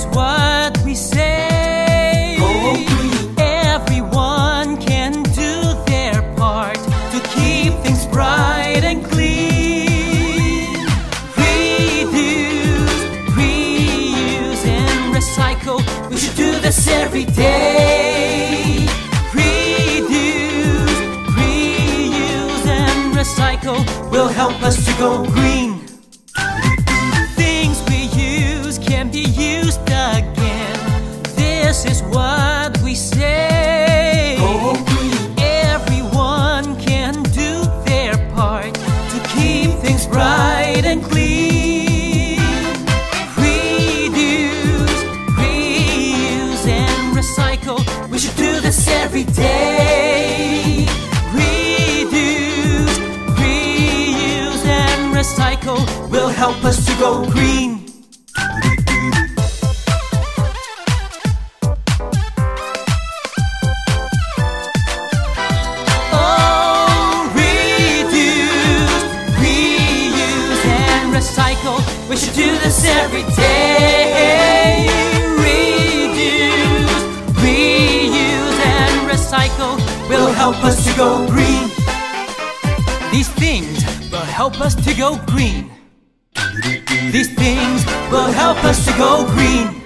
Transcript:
is what we say. Everyone can do their part to keep things bright and clean. Reduce, reuse, and recycle. We should do this every day. Reduce, reuse, and recycle will help us to go green. And clean. Reduce, reuse, and recycle. We should do this every day. Reduce, reuse, and recycle will help us to go green. Recycle. We should do this every day. Reduce, reuse, and recycle will help us to go green. These things will help us to go green. These things will help us to go green.